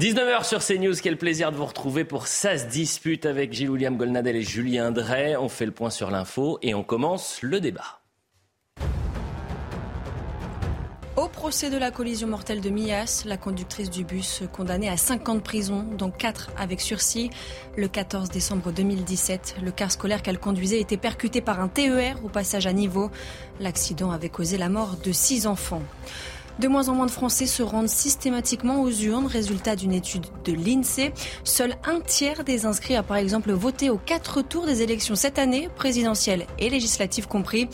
19h sur CNews, quel plaisir de vous retrouver pour Ça se dispute avec Gilles-William Golnadel et Julien Drey. On fait le point sur l'info et on commence le débat. Au procès de la collision mortelle de Mias, la conductrice du bus condamnée à 5 ans de prison, dont 4 avec sursis. Le 14 décembre 2017, le car scolaire qu'elle conduisait était percuté par un TER au passage à niveau. L'accident avait causé la mort de 6 enfants. De moins en moins de Français se rendent systématiquement aux urnes, résultat d'une étude de l'INSEE. Seul un tiers des inscrits a par exemple voté aux quatre tours des élections cette année, présidentielles et législatives compris.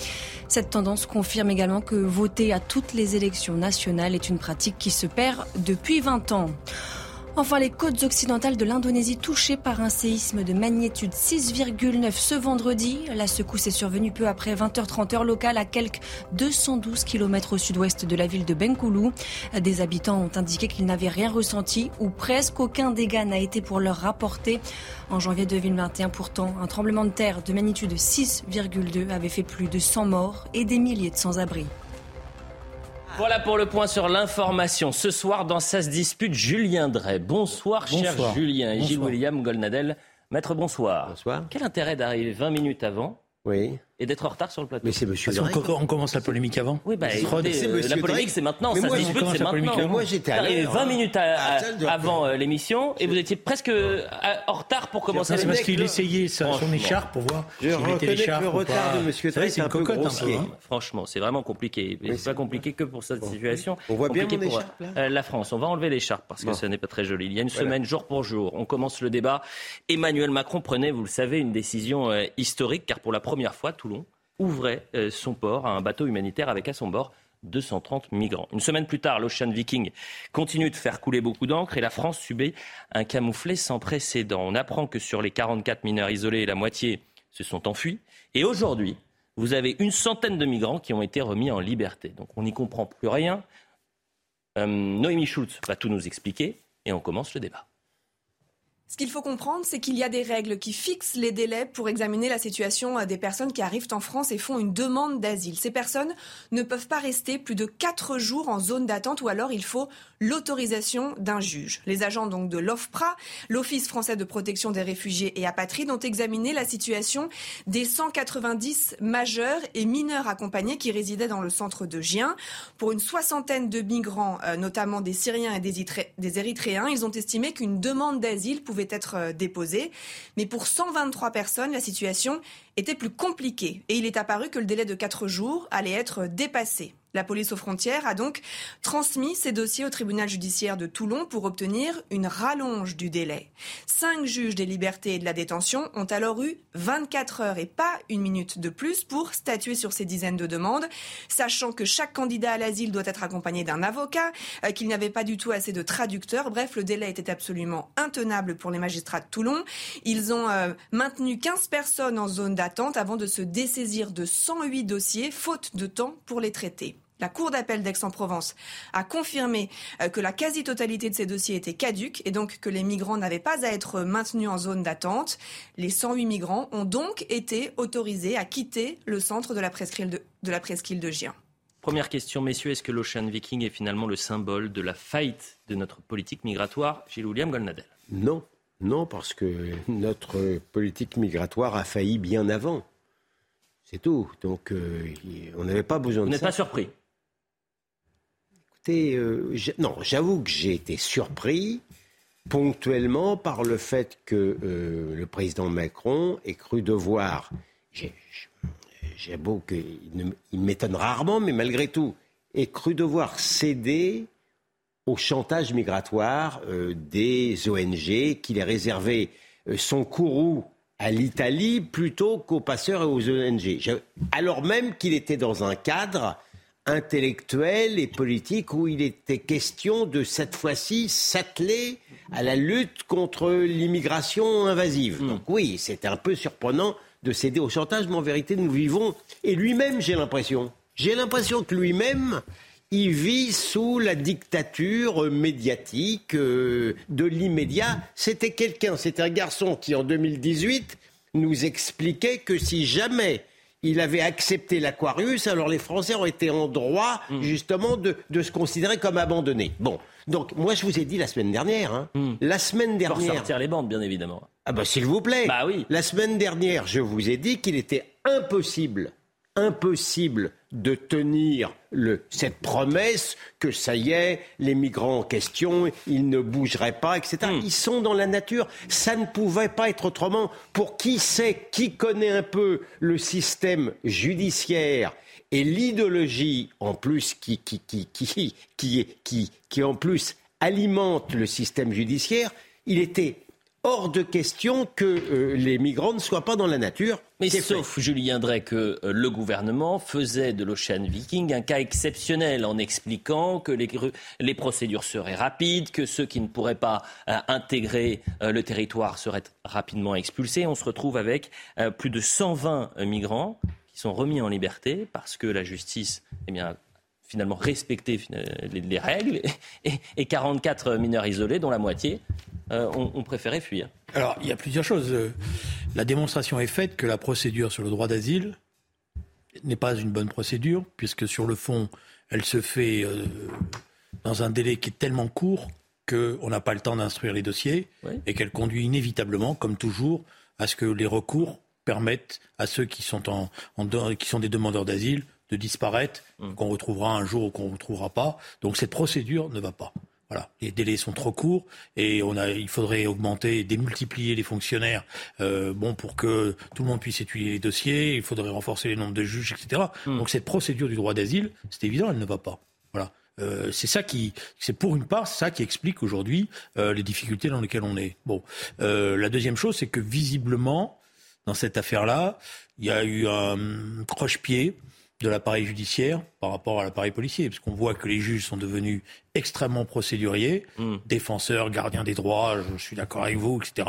Cette tendance confirme également que voter à toutes les élections nationales est une pratique qui se perd depuis 20 ans. Enfin, les côtes occidentales de l'Indonésie touchées par un séisme de magnitude 6,9 ce vendredi. La secousse est survenue peu après 20h30 heure locale à quelques 212 km au sud-ouest de la ville de Bengkulu. Des habitants ont indiqué qu'ils n'avaient rien ressenti ou presque aucun dégât n'a été pour leur rapporter. En janvier 2021, pourtant, un tremblement de terre de magnitude 6,2 avait fait plus de 100 morts et des milliers de sans-abri. Voilà pour le point sur l'information. Ce soir, dans Ça se dispute, Julien Drey. Bonsoir, cher Julien. Et Gilles William Golnadel. Maître, bonsoir. Bonsoir. Quel intérêt d'arriver 20 minutes avant Oui et d'être en retard sur le plateau. Mais c'est monsieur on, commence la polémique avant Oui, bah, la polémique, c'est maintenant. ça dispute, c'est maintenant. Moi, j'étais arrivé 20 minutes avant euh, l'émission et vous étiez presque euh, en retard pour commencer C'est parce qu'il essayait son écharpe pour voir je reconnais le retard de monsieur c'est un peu grossier. Hein. Franchement, c'est vraiment compliqué. C'est pas compliqué que pour cette situation. On voit bien euh, La France. On va enlever l'écharpe parce que ce n'est pas très joli. Il y a une semaine, jour pour jour, on commence le débat. Emmanuel Macron prenait, vous le savez, une décision historique car pour la première fois, Ouvrait euh, son port à un bateau humanitaire avec à son bord 230 migrants. Une semaine plus tard, l'Ocean Viking continue de faire couler beaucoup d'encre et la France subit un camouflet sans précédent. On apprend que sur les 44 mineurs isolés, la moitié se sont enfuis. Et aujourd'hui, vous avez une centaine de migrants qui ont été remis en liberté. Donc on n'y comprend plus rien. Euh, Noémie Schultz va tout nous expliquer et on commence le débat. Ce qu'il faut comprendre, c'est qu'il y a des règles qui fixent les délais pour examiner la situation euh, des personnes qui arrivent en France et font une demande d'asile. Ces personnes ne peuvent pas rester plus de quatre jours en zone d'attente ou alors il faut l'autorisation d'un juge. Les agents donc de l'OFPRA, l'Office français de protection des réfugiés et apatrides, ont examiné la situation des 190 majeurs et mineurs accompagnés qui résidaient dans le centre de Gien. Pour une soixantaine de migrants, euh, notamment des Syriens et des Érythréens, ils ont estimé qu'une demande d'asile pouvait être euh, déposé. Mais pour 123 personnes, la situation était plus compliquée et il est apparu que le délai de 4 jours allait être dépassé. La police aux frontières a donc transmis ces dossiers au tribunal judiciaire de Toulon pour obtenir une rallonge du délai. Cinq juges des libertés et de la détention ont alors eu 24 heures et pas une minute de plus pour statuer sur ces dizaines de demandes, sachant que chaque candidat à l'asile doit être accompagné d'un avocat, euh, qu'il n'y avait pas du tout assez de traducteurs. Bref, le délai était absolument intenable pour les magistrats de Toulon. Ils ont euh, maintenu 15 personnes en zone d'attente avant de se dessaisir de 108 dossiers, faute de temps pour les traiter. La Cour d'appel d'Aix-en-Provence a confirmé euh, que la quasi-totalité de ces dossiers étaient caduques et donc que les migrants n'avaient pas à être maintenus en zone d'attente. Les 108 migrants ont donc été autorisés à quitter le centre de la presqu'île de, de, Gien. Première question, messieurs, est-ce que l'Ocean Viking est finalement le symbole de la faillite de notre politique migratoire? Gilles William Golnadel? Non, non, parce que notre politique migratoire a failli bien avant. C'est tout. Donc, euh, on n'avait pas besoin de ça. Vous n'êtes pas surpris? Euh, non, j'avoue que j'ai été surpris ponctuellement par le fait que euh, le président Macron ait cru devoir, j'ai beau qu'il m'étonne rarement, mais malgré tout, ait cru devoir céder au chantage migratoire euh, des ONG, qu'il ait réservé son courroux à l'Italie plutôt qu'aux passeurs et aux ONG, alors même qu'il était dans un cadre intellectuel et politique où il était question de cette fois-ci s'atteler à la lutte contre l'immigration invasive. Hmm. Donc oui, c'était un peu surprenant de céder au chantage, mais en vérité, nous vivons, et lui-même, j'ai l'impression, j'ai l'impression que lui-même, il vit sous la dictature médiatique euh, de l'immédiat. C'était quelqu'un, c'était un garçon qui, en 2018, nous expliquait que si jamais il avait accepté l'Aquarius, alors les Français ont été en droit, mm. justement, de, se considérer comme abandonnés. Bon. Donc, moi, je vous ai dit la semaine dernière. Hein, hmm. La semaine dernière. Pour sortir les bandes, bien évidemment. Ah bah s'il vous plaît. Bah oui. La semaine dernière, je vous ai dit qu'il était impossible, impossible de tenir le, cette promesse que ça y est, les migrants en question, ils ne bougeraient pas, etc. Hmm. Ils sont dans la nature. Ça ne pouvait pas être autrement. Pour qui sait, qui connaît un peu le système judiciaire et l'idéologie en plus qui, qui, qui, qui, qui, qui, qui en plus alimente le système judiciaire, il était hors de question que euh, les migrants ne soient pas dans la nature. Mais sauf, Julien Drey, que euh, le gouvernement faisait de l'Ocean Viking un cas exceptionnel en expliquant que les, les, procédures seraient rapides, que ceux qui ne pourraient pas euh, intégrer le territoire seraient rapidement expulsés. On se retrouve avec plus de 120 migrants qui sont remis en liberté parce que la justice eh bien, finalement respecté les, règles et, 44 mineurs isolés dont la moitié euh, ont, préféré fuir. Alors, il y a plusieurs choses. La démonstration est faite que la procédure sur le droit d'asile n'est pas une bonne procédure, puisque sur le fond, elle se fait euh, dans un délai qui est tellement court qu'on n'a pas le temps d'instruire les dossiers et qu'elle conduit inévitablement, comme toujours, à ce que les recours permettent à ceux qui sont, en, qui sont des demandeurs d'asile de disparaître, mmh. qu'on retrouvera un jour ou qu'on ne retrouvera pas. Donc cette procédure ne va pas. Voilà, les délais sont trop courts et on a, il faudrait augmenter, démultiplier les fonctionnaires, euh, bon pour que tout le monde puisse étudier les dossiers. Il faudrait renforcer les nombres de juges, etc. Hmm. Donc cette procédure du droit d'asile, c'est évident, elle ne va pas. Voilà. Euh, c'est ça qui, c'est pour une part ça qui explique aujourd'hui euh, les difficultés dans lesquelles on est. Bon, euh, la deuxième chose, c'est que visiblement dans cette affaire-là, il y a eu un croche-pied de l'appareil judiciaire par rapport à l'appareil policier, parce qu'on voit que les juges sont devenus extrêmement procéduriers, hmm. défenseurs, gardiens des droits, je suis d'accord avec vous, etc.,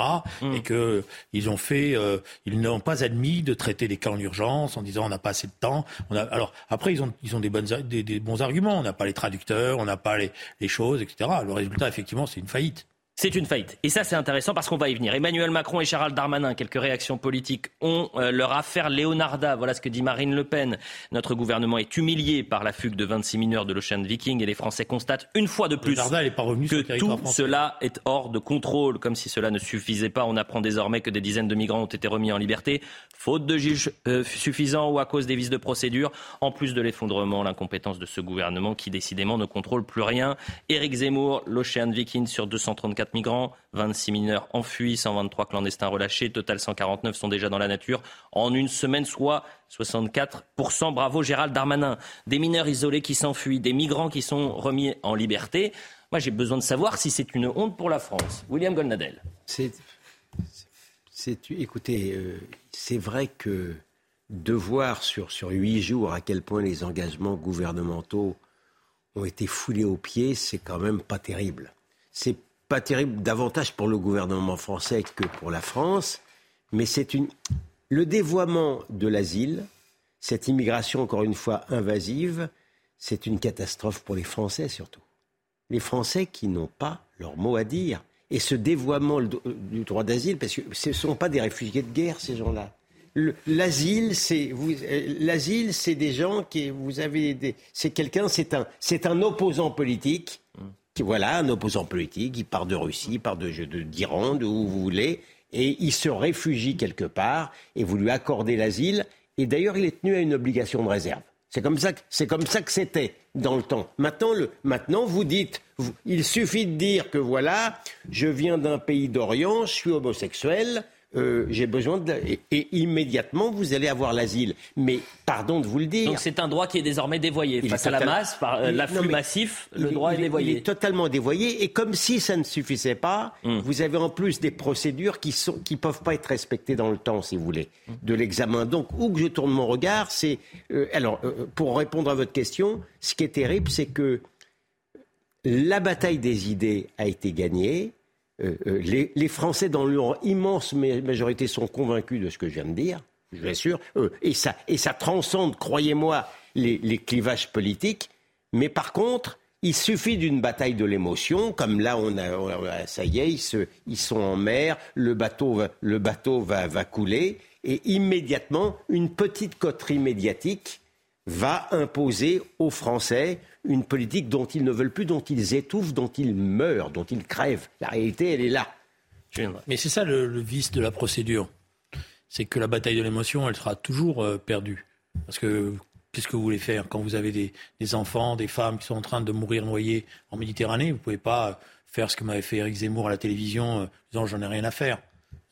et que ils ont fait, euh, ils n'ont pas admis de traiter les cas en urgence en disant on n'a pas assez de temps. On a, alors après ils ont ils ont des bonnes des, des bons arguments, on n'a pas les traducteurs, on n'a pas les, les choses, etc. Le résultat effectivement c'est une faillite. C'est une faillite. Et ça, c'est intéressant parce qu'on va y venir. Emmanuel Macron et Gérald Darmanin, quelques réactions politiques, ont euh, leur affaire Leonarda. Voilà ce que dit Marine Le Pen. Notre gouvernement est humilié par la fugue de 26 mineurs de l'Ocean Viking et les Français constatent une fois de plus que tout cela est hors de contrôle. Comme si cela ne suffisait pas, on apprend désormais que des dizaines de migrants ont été remis en liberté, faute de juges euh, suffisants ou à cause des vices de procédure, en plus de l'effondrement, l'incompétence de ce gouvernement qui décidément ne contrôle plus rien. Éric Zemmour, l'Ocean Viking sur 234 migrants, 26 mineurs enfuis, 123 clandestins relâchés, total 149 sont déjà dans la nature en une semaine, soit 64%. Bravo Gérald Darmanin. Des mineurs isolés qui s'enfuient, des migrants qui sont remis en liberté. Moi, j'ai besoin de savoir si c'est une honte pour la France. William Golnadel. C'est, écoutez, euh, c'est vrai que de voir sur, sur huit jours à quel point les engagements gouvernementaux ont été foulés aux pieds, c'est quand même pas terrible. C'est pas terrible davantage pour le gouvernement français que pour la France, mais c'est une le dévoiement de l'asile, cette immigration encore une fois invasive, c'est une catastrophe pour les Français surtout. Les Français qui n'ont pas leur mot à dire. Et ce dévoiement du droit d'asile, parce que ce ne sont pas des réfugiés de guerre, ces gens-là. L'asile, c'est euh, l'asile, c'est des gens qui vous avez des, c'est quelqu'un, c'est un, c'est un opposant politique qui, voilà, un opposant politique, il part de Russie, il part d'Iran, de, de, où vous voulez, et il se réfugie quelque part, et vous lui accordez l'asile, et d'ailleurs, il est tenu à une obligation de réserve. C'est comme ça que c'est comme ça que c'était dans le temps. Maintenant, le, maintenant vous dites, il suffit de dire que voilà, je viens d'un pays d'Orient, je suis homosexuel, euh, j'ai besoin de... Et, immédiatement, vous allez avoir l'asile. Mais pardon de vous le dire. Donc c'est un droit qui est désormais dévoyé. Face à la masse, par euh, l'afflux massif, le droit est, dévoyé. Il est totalement dévoyé. Et comme si ça ne suffisait pas, hmm. vous avez en plus des procédures qui ne qui peuvent pas être respectées dans le temps, si vous voulez, de l'examen. Donc, où que je tourne mon regard, c'est... Euh, alors, pour répondre à votre question, ce qui est terrible, c'est que la bataille des idées a été gagnée euh, euh, les, Français, dans leur immense majorité, sont convaincus de ce que je viens de dire, je vous assure, euh, et, ça, transcende, croyez-moi, les, clivages politiques. Mais par contre, il suffit d'une bataille de l'émotion, comme là, on a, ça y est, ils, sont en mer, le bateau, le bateau va, couler, et immédiatement, une petite coterie médiatique va imposer aux Français une politique dont ils ne veulent plus, dont ils étouffent, dont ils meurent, dont ils crèvent. La réalité, elle est là. Mais c'est ça le, vice de la procédure. C'est que la bataille de l'émotion, elle sera toujours euh, perdue. Parce que qu'est-ce que vous voulez faire quand vous avez des, enfants, des femmes qui sont en train de mourir noyées en Méditerranée? Vous ne pouvez pas faire ce que m'avait fait Eric Zemmour à la télévision, euh, disant j'en ai rien à faire.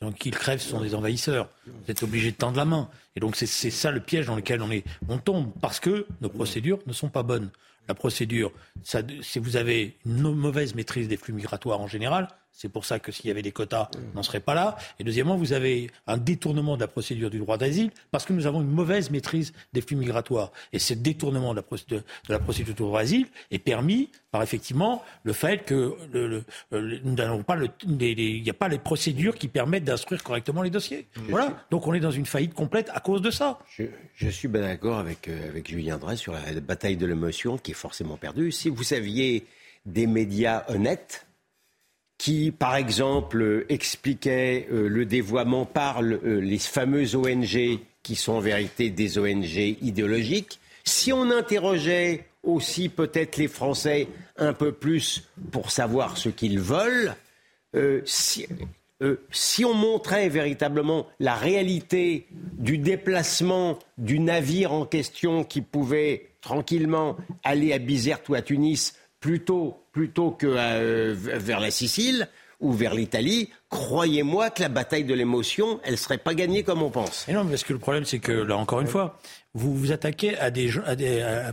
Donc qu'ils crèvent, ce sont des envahisseurs. Vous êtes obligé de tendre la main. Et donc c'est ça le piège dans lequel on, est, on tombe, parce que nos procédures ne sont pas bonnes. La procédure, ça, si vous avez une mauvaise maîtrise des flux migratoires en général, c'est pour ça que s'il y avait des quotas, on n'en serait pas là. Et deuxièmement, vous avez un détournement de la procédure du droit d'asile parce que nous avons une mauvaise maîtrise des flux migratoires. Et ce détournement de la procédure, du droit d'asile est permis par effectivement le fait que le, nous n'avons pas il n'y a pas les procédures qui permettent d'instruire correctement les dossiers. voilà. Donc on est dans une faillite complète à cause de ça. Je, suis bien d'accord avec, euh, avec Julien Drey sur la bataille de l'émotion qui est forcément perdue. Si vous saviez des médias honnêtes, qui, par exemple, expliquait euh, le dévoiement par euh, les fameuses ONG qui sont en vérité des ONG idéologiques. Si on interrogeait aussi peut-être les Français un peu plus pour savoir ce qu'ils veulent, euh, si, on montrait véritablement la réalité du déplacement du navire en question qui pouvait tranquillement aller à Bizerte ou à Tunis plutôt, plutôt que euh, vers la Sicile ou vers l'Italie, croyez-moi que la bataille de l'émotion, elle ne serait pas gagnée comme on pense. Et non, parce que le problème, c'est que, là, encore une fois, vous vous attaquez à des, à des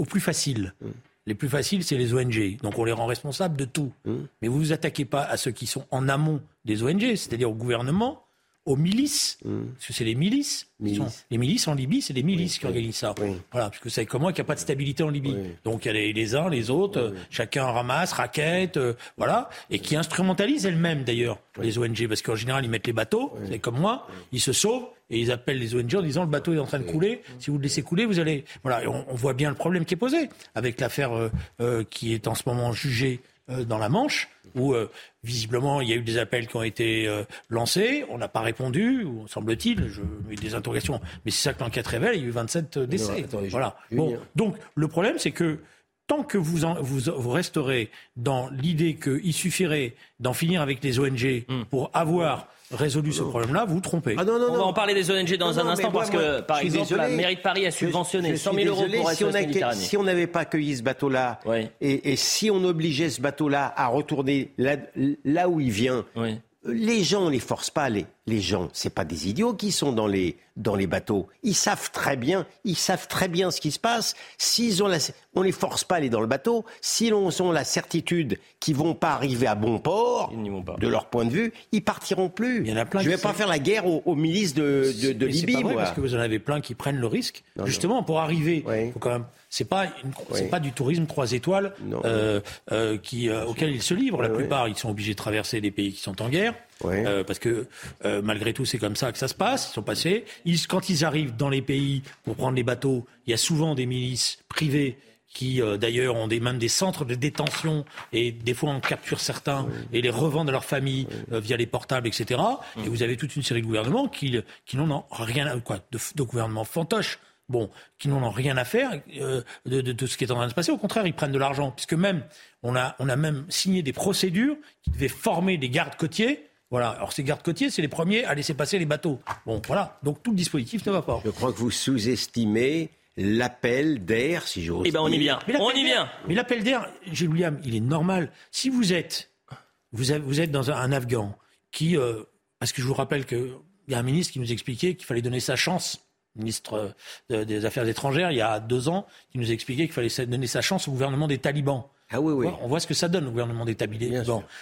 aux plus faciles. Mm. Les plus faciles, c'est les ONG. Donc on les rend responsables de tout. Mm. Mais vous ne vous attaquez pas à ceux qui sont en amont des ONG, c'est-à-dire au gouvernement, aux milices, mm. parce que c'est les milices. les milices en Libye, c'est les milices qui organisent ça. Voilà, parce que c'est comment qu'il n'y a pas de stabilité en Libye. Donc il y a les, uns, les autres, chacun ramasse, raquette, euh, voilà, et qui instrumentalisent elles-mêmes d'ailleurs les ONG, parce qu'en général ils mettent les bateaux, c'est comme moi, ils se sauvent et ils appellent les ONG en disant le bateau est en train de couler, si vous le laissez couler, vous allez. Voilà, on, on, voit bien le problème qui est posé avec l'affaire euh, euh, qui est en ce moment jugée dans la Manche où euh, visiblement il y a eu des appels qui ont été euh, lancés, on n'a pas répondu, semble-t-il, je mets des interrogations, mais c'est ça que l'enquête révèle, il y a eu 27 euh, décès. voilà. Bon, donc le problème c'est que tant que vous, vous, vous, resterez dans l'idée qu'il suffirait d'en finir avec les ONG hmm. pour avoir résolu ce problème-là, vous vous trompez. Ah non, non, on va en parler des ONG dans un instant parce que, par exemple, la mairie de Paris a subventionné 100 000 euros pour si on, si on n'avait pas accueilli ce bateau-là et, et, si on obligeait ce bateau-là à retourner là, là où il vient, oui les gens, on les force pas. Les, les gens, c'est pas des idiots qui sont dans les, dans les bateaux. Ils savent très bien, ils savent très bien ce qui se passe. S'ils ont la, on les force pas à aller dans le bateau. S'ils ont la certitude qu'ils vont pas arriver à bon port, de leur point de vue, ils partiront plus. Il y en a plein Je vais pas faire la guerre aux, milices de, de, de Libye. Pas vrai, parce que vous en avez plein qui prennent le risque, justement, pour arriver. Faut quand même c'est pas c'est pas du tourisme trois étoiles euh, euh, qui euh, auquel ils se livrent. La plupart, ils sont obligés de traverser des pays qui sont en guerre. Parce que malgré tout, c'est comme ça que ça se passe. Ils sont passés. Ils, quand ils arrivent dans les pays pour prendre les bateaux, il y a souvent des milices privées qui d'ailleurs ont des, même des centres de détention et des fois on capture certains et les revendent à leur famille via les portables, etc. Et vous avez toute une série de gouvernements qui, qui n'en ont rien, quoi, de, de gouvernements fantoches bon, qui n'en ont rien à faire euh, de, de, ce qui est en train de se passer. Au contraire, ils prennent de l'argent, puisque même on a, on a même signé des procédures qui devaient former des gardes côtiers. Voilà. Alors ces gardes côtiers, c'est les premiers à laisser passer les bateaux. Bon, voilà. Donc tout le dispositif ne va pas. Je crois que vous sous-estimez l'appel d'air, si j'ose. Eh ben, on y vient. On y vient. Mais l'appel d'air, Gilles William, il est normal. Si vous êtes, vous êtes, vous êtes dans un, Afghan qui, euh, parce que je vous rappelle qu'il y a un ministre qui nous expliquait qu'il fallait donner sa chance ministre des Affaires étrangères, il y a deux ans, qui nous expliquait qu'il fallait donner sa chance au gouvernement des talibans. Ah oui, oui. On voit ce que ça donne au gouvernement des.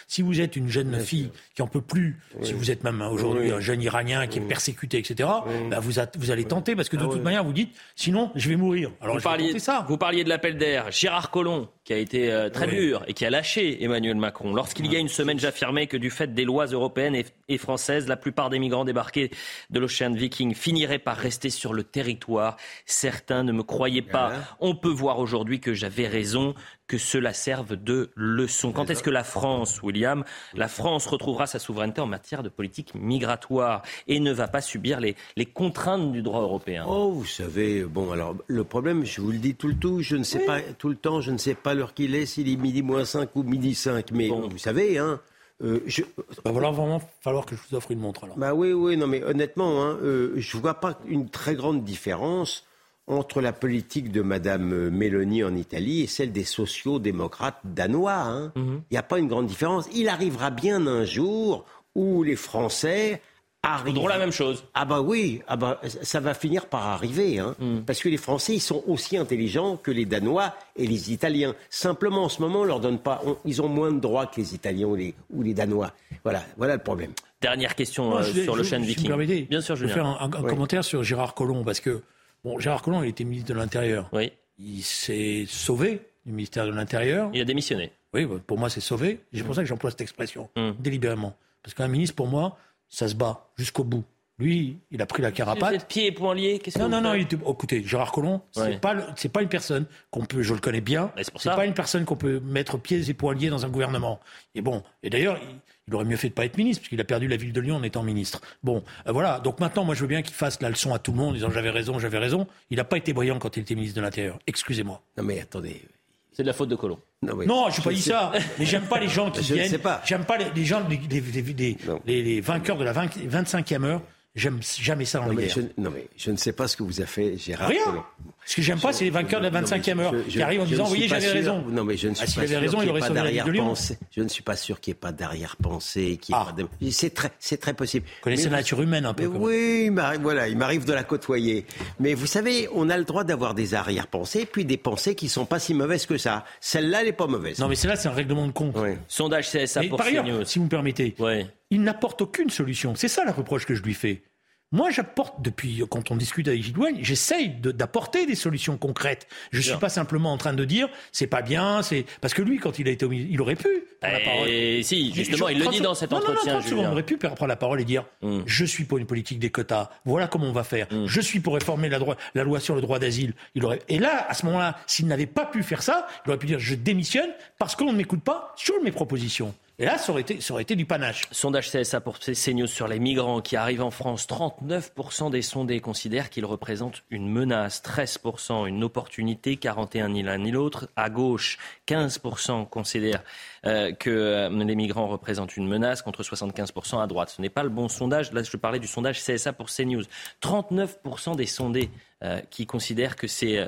Si vous êtes une jeune fille qui en peut plus, si vous êtes même aujourd'hui un jeune Iranien qui est persécuté, etc., bah vous, vous, allez tenter parce que de ah toute manière, vous dites, sinon, je vais mourir. Alors, vous, parliez, ça. vous parliez de l'appel d'air. Gérard Collomb, qui a été euh, très dur et qui a lâché Emmanuel Macron. Lorsqu'il y a une semaine, j'affirmais que du fait des lois européennes et, françaises, la plupart des migrants débarqués de l'Ocean Viking finiraient par rester sur le territoire. Certains ne me croyaient pas. On peut voir aujourd'hui que j'avais raison. Que cela serve de leçon. Quand est-ce que la France, William, la France retrouvera sa souveraineté en matière de politique migratoire et ne va pas subir les, les contraintes du droit européen? Oh, vous savez, bon, alors le problème, je vous le dis tout le tout, je ne sais pas tout le temps, je ne sais pas l'heure qu'il est, s'il est midi moins 5 ou midi 5, mais vous savez, hein. Euh, je... va vraiment falloir que je vous offre une montre alors. Bah oui, oui, non, mais honnêtement, hein, euh, je ne vois pas une très grande différence entre la politique de Mme euh, Meloni en Italie et celle des sociaux-démocrates danois. Hein. Mhm. Il n'y a pas une grande différence. Il arrivera bien un jour où les Français arriveront la même chose. Ah bah oui, ah bah, ça va finir par arriver. Hein. Mhm. Parce que les Français, ils sont aussi intelligents que les Danois et les Italiens. Simplement, en ce moment, on leur donne pas... ils ont moins de droits que les Italiens ou les, ou les Danois. Voilà, voilà le problème. Dernière question euh, sur le chaîne Viking. Bien sûr, je vais faire un, un commentaire sur Gérard Collomb, parce que Bon, Gérard Collomb, il était ministre de l'Intérieur. Oui. Il s'est sauvé du ministère de l'Intérieur. Il a démissionné. Oui, bah, pour moi, c'est sauvé. C'est pour ça que j'emploie cette expression, hum. délibérément. Parce qu'un ministre, pour moi, ça se bat jusqu'au bout. Lui, il a pris la carapate. Vous pieds et poings liés Non, non, non. Il oh, écoutez, Gérard Collomb, c'est pas, c'est pas une personne qu'on peut, je le connais bien. C'est pas une personne qu'on peut mettre pieds et poings liés dans un gouvernement. Et bon, et d'ailleurs, il aurait mieux fait de pas être ministre, puisqu'il a perdu la ville de Lyon en étant ministre. Bon, euh, voilà. Donc maintenant, moi, je veux bien qu'il fasse la leçon à tout le monde en disant j'avais raison, j'avais raison. Il n'a pas été brillant quand il était ministre de l'Intérieur. Excusez-moi. Non, mais attendez. C'est de la faute de Colomb. Non, je n'ai pas dit ça. Mais j'aime pas les gens qui je viennent. J'aime pas les, gens, les, les, vainqueurs de la 25e heure J'aime jamais ça dans non, les Je, non, mais je ne sais pas ce que vous a fait Gérard Rien. Ce que j'aime pas, c'est les vainqueurs de la 25e heure qui arrivent en disant, oui, j'avais raison. Non, mais je ne suis ah, pas sûr raison, il aurait pas d'arrière-pensée. Je ne suis pas sûr qu'il n'y ait pas d'arrière-pensée. Ah. C'est très, c'est très possible. Vous connaissez la nature humaine un peu. oui, il voilà, il m'arrive de la côtoyer. Mais vous savez, on a le droit d'avoir des arrière-pensées, puis des pensées qui sont pas si mauvaises que ça. Celle-là, elle n'est pas mauvaise. Non, mais celle-là, c'est un règlement de compte. Sondage CSA pour par ailleurs, si vous me permettez, il n'apporte aucune solution. C'est ça la reproche que je lui fais. Moi, j'apporte, depuis quand on discute avec Gilles j'essaye d'apporter des solutions concrètes. Je ne suis pas simplement en train de dire c'est pas bien, c'est parce que lui, quand il a été au il aurait pu prendre la parole. Et si, justement, il le dit dans cet entretien. Non, non, on aurait pu prendre la parole et dire mm. je suis pour une politique des quotas. Voilà comment on va faire. Mm. Je suis pour réformer la, la loi sur le droit d'asile. Il aurait. Et là, à ce moment-là, s'il n'avait pas pu faire ça, il aurait pu dire je démissionne parce qu'on ne m'écoute pas sur mes propositions. Et là, ça aurait été, ça aurait été du panache. Sondage CSA pour CNews sur les migrants qui arrivent en France. 39% des sondés considèrent qu'ils représentent une menace. 13% une opportunité. 41 ni l'un ni l'autre. À gauche, 15% considèrent euh, que euh, les migrants représentent une menace contre 75% à droite. Ce n'est pas le bon sondage. Là, je parlais du sondage CSA pour CNews. 39% des sondés euh, qui considèrent que c'est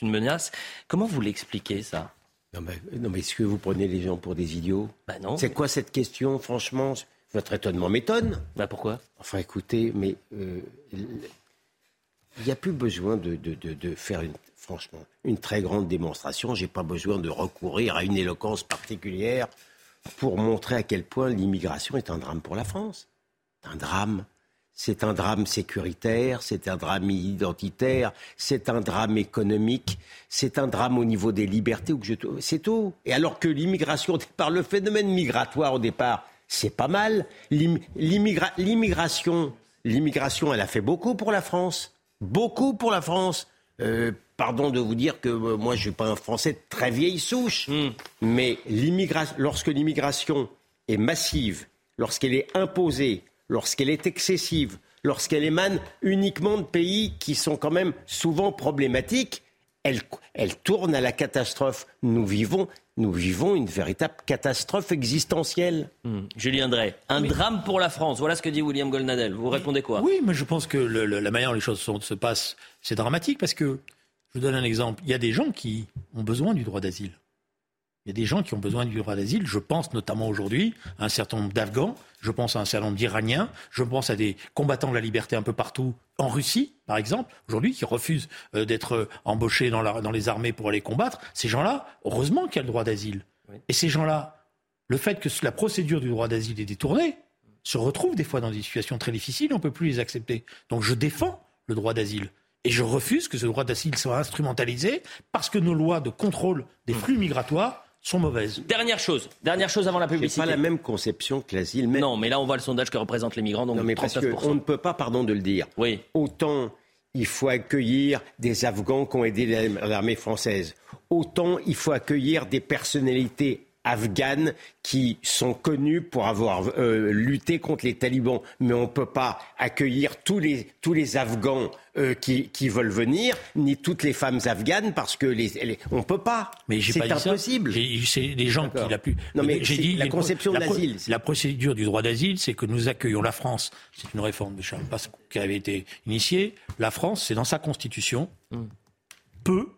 une menace. Comment vous l'expliquez ça? Non mais, est-ce que vous prenez les gens pour des idiots bah non. C'est quoi cette question, franchement? Votre étonnement m'étonne. Bah pourquoi? Enfin écoutez, mais euh, il n'y a plus besoin de, faire une, franchement une très grande démonstration. J'ai pas besoin de recourir à une éloquence particulière pour montrer à quel point l'immigration est un drame pour la France. Un drame c'est un drame sécuritaire, c'est un drame identitaire, c'est un drame économique, c'est un drame au niveau des libertés. C'est tout. Et alors que l'immigration, au départ, le phénomène migratoire au départ, c'est pas mal. L'immigration, l'immigration, elle a fait beaucoup pour la France. Beaucoup pour la France. Euh, pardon de vous dire que euh, moi, je ne suis pas un Français de très vieille souche. Hmm. Mais lorsque l'immigration est massive, lorsqu'elle est imposée, lorsqu'elle est excessive, lorsqu'elle émane uniquement de pays qui sont quand même souvent problématiques, elle, tourne à la catastrophe. Nous vivons, nous vivons une véritable catastrophe existentielle. Hmm. Julien Drey, un drame pour la France. Voilà ce que dit William Goldnadel. Vous répondez quoi? Oui, mais je pense que la manière dont les choses se passent, c'est dramatique parce que, je vous donne un exemple, il y a des gens qui ont besoin du droit d'asile. Il y a des gens qui ont besoin du droit d'asile. Je pense notamment aujourd'hui à un certain nombre d'Afghans, je pense à un certain nombre d'Iraniens, je pense à des combattants de la liberté un peu partout en Russie, par exemple, aujourd'hui, qui refusent euh, d'être euh, embauchés dans, dans, les armées pour aller combattre. Ces gens-là, heureusement qu'il y a le droit d'asile. Et ces gens-là, le fait que la procédure du droit d'asile est détournée, se retrouvent des fois dans des situations très difficiles, on ne peut plus les accepter. Donc je défends le droit d'asile. Et je refuse que ce droit d'asile soit instrumentalisé parce que nos lois de contrôle des flux migratoires sont mauvaises. Dernière chose, dernière chose avant la publicité. C'est pas la même conception que l'asile. Mais... Non, mais là on voit le sondage que représentent les migrants, donc non, mais parce qu'on ne peut pas, pardon de le dire. Oui. Autant il faut accueillir des Afghans qui ont aidé l'armée française, autant il faut accueillir des personnalités afghanes qui sont connus pour avoir euh, lutté contre les talibans. Mais on ne peut pas accueillir tous les, tous les Afghans euh, qui, qui, veulent venir, ni toutes les femmes afghanes, parce que les, on ne peut pas. Mais c'est impossible. C'est des gens qui la plus. Non, mais j'ai dit la conception d'asile. La, procédure du droit d'asile, c'est que nous accueillons la France. C'est une réforme de Charles qui avait été initiée. La France, c'est dans sa constitution, hmm. peut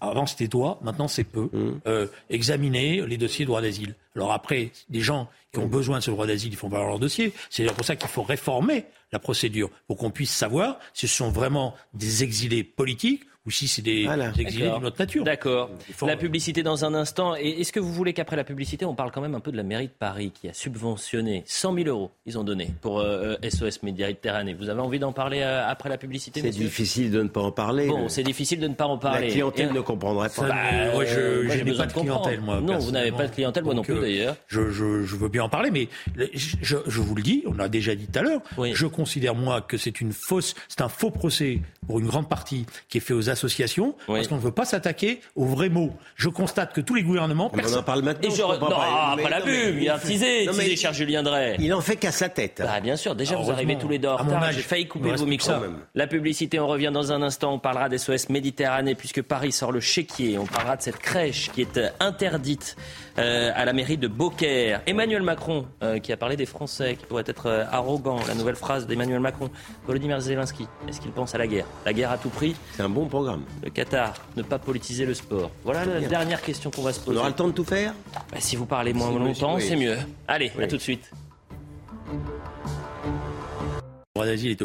avant c'était toi, maintenant c'est peu, mmh. euh, examiner les dossiers de droit d'asile. Alors après, des gens qui ont besoin de ce droit d'asile, ils font valoir leur dossier. C'est pour ça qu'il faut réformer la procédure pour qu'on puisse savoir si ce sont vraiment des exilés politiques ou si c'est des, exilés d'une autre nature. D'accord. La publicité dans un instant. Et est-ce que vous voulez qu'après la publicité, on parle quand même un peu de la mairie de Paris qui a subventionné 100 000 euros, ils ont donné pour SOS euh, euh, Méditerranée. Vous avez envie d'en parler euh, après la publicité C'est difficile de ne pas en parler. Bon, c'est difficile de ne pas en parler. La clientèle ne comprendrait pas. Bah, moi, je, n'ai pas de clientèle, moi. Non, vous n'avez pas de clientèle, moi non plus d'ailleurs. Je, veux bien en parler, mais je, vous le dis, on l'a déjà dit tout à l'heure, je considère, moi, que c'est une fausse, c'est un faux procès pour une grande partie qui est fait aux associations parce qu'on ne veut pas s'attaquer aux vrais mots. Je constate que tous les gouvernements. Personne... On en parle maintenant. Et je... Non, pas, pas la pub, il a teasé, teasé, cher Julien Drey. Il en fait qu'à sa tête. Bah, bien sûr, déjà vous arrivez tous les deux en retard. J'ai failli couper vos micros. La publicité, on revient dans un instant. On parlera des SOS Méditerranée puisque Paris sort le chéquier. On parlera de cette crèche qui est interdite euh, à la mairie de Beaucaire. Emmanuel Macron euh, qui a parlé des Français qui pourraient être arrogants. La nouvelle phrase d'Emmanuel Macron. Volodymyr Zelensky, est-ce qu'il pense à la guerre? La guerre à tout prix C'est un bon programme. Le Qatar, ne pas politiser le sport. Voilà la dernière question qu'on va se poser. On aura le temps de tout faire? Bah, Si vous parlez moins longtemps, c'est mieux. Allez, à tout de suite.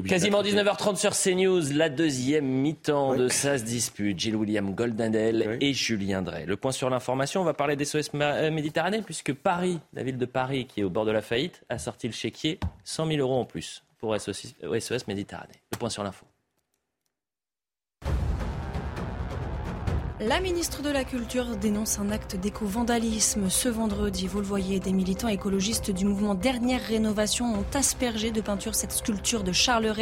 Quasiment 19h30 sur CNews, la deuxième mi-temps de Ça se dispute. Gilles William Goldendale et Julien Drey. Le point sur l'information, on va parler des SOS euh, Méditerranée, puisque Paris, la ville de Paris qui est au bord de la faillite, a sorti le chéquier 100 000 euros en plus pour SOS Méditerranée. Le point sur l'info. La ministre de la Culture dénonce un acte d'éco-vandalisme. Ce vendredi, vous le voyez, des militants écologistes du mouvement Dernière Rénovation ont aspergé de peinture cette sculpture de Charles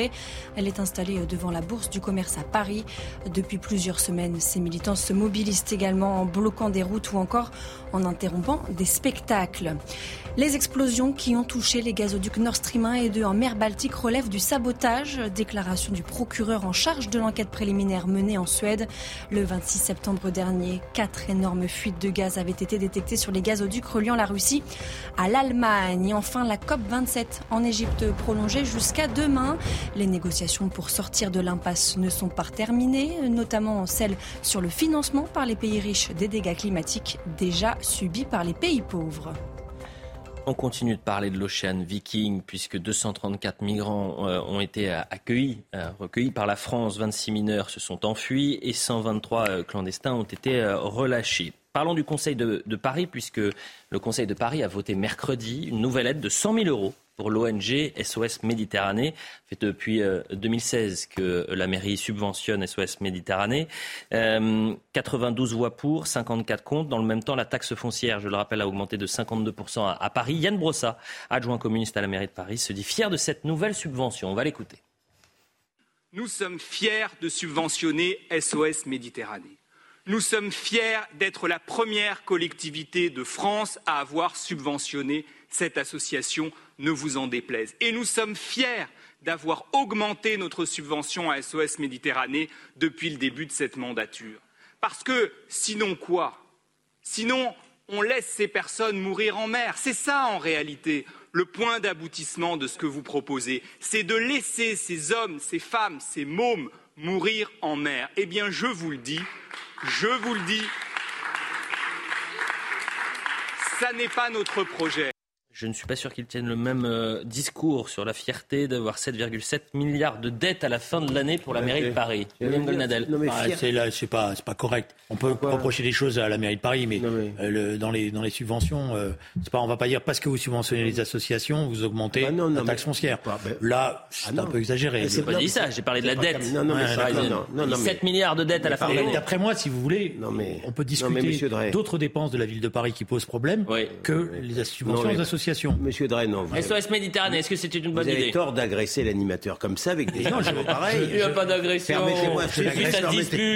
Elle est installée devant la Bourse du Commerce à Paris. Depuis plusieurs semaines, ces militants se mobilisent également en bloquant des routes ou encore en interrompant des spectacles. Les explosions qui ont touché les gazoducs Nord Stream 1 et 2 en mer Baltique relèvent du sabotage. Déclaration du procureur en charge de l'enquête préliminaire menée en Suède. Le 26 septembre dernier, quatre énormes fuites de gaz avaient été détectées sur les gazoducs reliant la Russie à l'Allemagne. Et enfin, la COP27 en Égypte prolongée jusqu'à demain. Les négociations pour sortir de l'impasse ne sont pas terminées, notamment celles sur le financement par les pays riches des dégâts climatiques déjà subis par les pays pauvres. On continue de parler de l'Ocean Viking puisque 234 migrants euh, ont été euh, accueillis, euh, recueillis par la France. 26 mineurs se sont enfuis et 123 clandestins ont été relâchés. Parlons du Conseil de, de, Paris puisque le Conseil de Paris a voté mercredi une nouvelle aide de 100 000 euros pour l'ONG SOS Méditerranée. fait depuis 2016 euh, que la mairie subventionne SOS Méditerranée. 92 euh, voix pour, 54 contre. Dans le même temps, la taxe foncière, je le rappelle, a augmenté de 52% à, Paris. Yann Brossa, adjoint communiste à la mairie de Paris, se dit fier de cette nouvelle subvention. On va l'écouter. Nous sommes fiers de subventionner SOS Méditerranée. Nous sommes fiers d'être la première collectivité de France à avoir subventionné cette association ne vous en déplaise. Et nous sommes fiers d'avoir augmenté notre subvention à SOS Méditerranée depuis le début de cette mandature. Parce que sinon quoi? Sinon, on laisse ces personnes mourir en mer. C'est ça en réalité le point d'aboutissement de ce que vous proposez. C'est de laisser ces hommes, ces femmes, ces mômes mourir en mer. Eh bien, je vous le dis, je vous le dis, ça n'est pas notre projet. Je ne suis pas sûr qu'ils tiennent le même euh, discours sur la fierté d'avoir 7,7 milliards de dettes à la fin de l'année pour la mairie de Paris. William Golnadel. Ah, c'est pas, pas correct. On peut reprocher des choses à la mairie de Paris, mais, euh, dans, les, dans les subventions, euh, c'est pas, on va pas dire parce que vous subventionnez les associations, vous augmentez bah la taxe foncière. Ben, Là, c'est ah un peu exagéré. Je n'ai pas dit ça, j'ai parlé de la dette. Non, non, mais 7 milliards de dettes à la fin de l'année. D'après moi, si vous voulez, on peut discuter d'autres dépenses de la ville de Paris qui posent problème que les subventions aux associations associations. Monsieur Dreynon, vous SOS Méditerranée, est-ce que c'était une bonne idée Vous avez tort d'agresser l'animateur comme ça avec des gens pareils. Il n'y a pas d'agression. Permettez-moi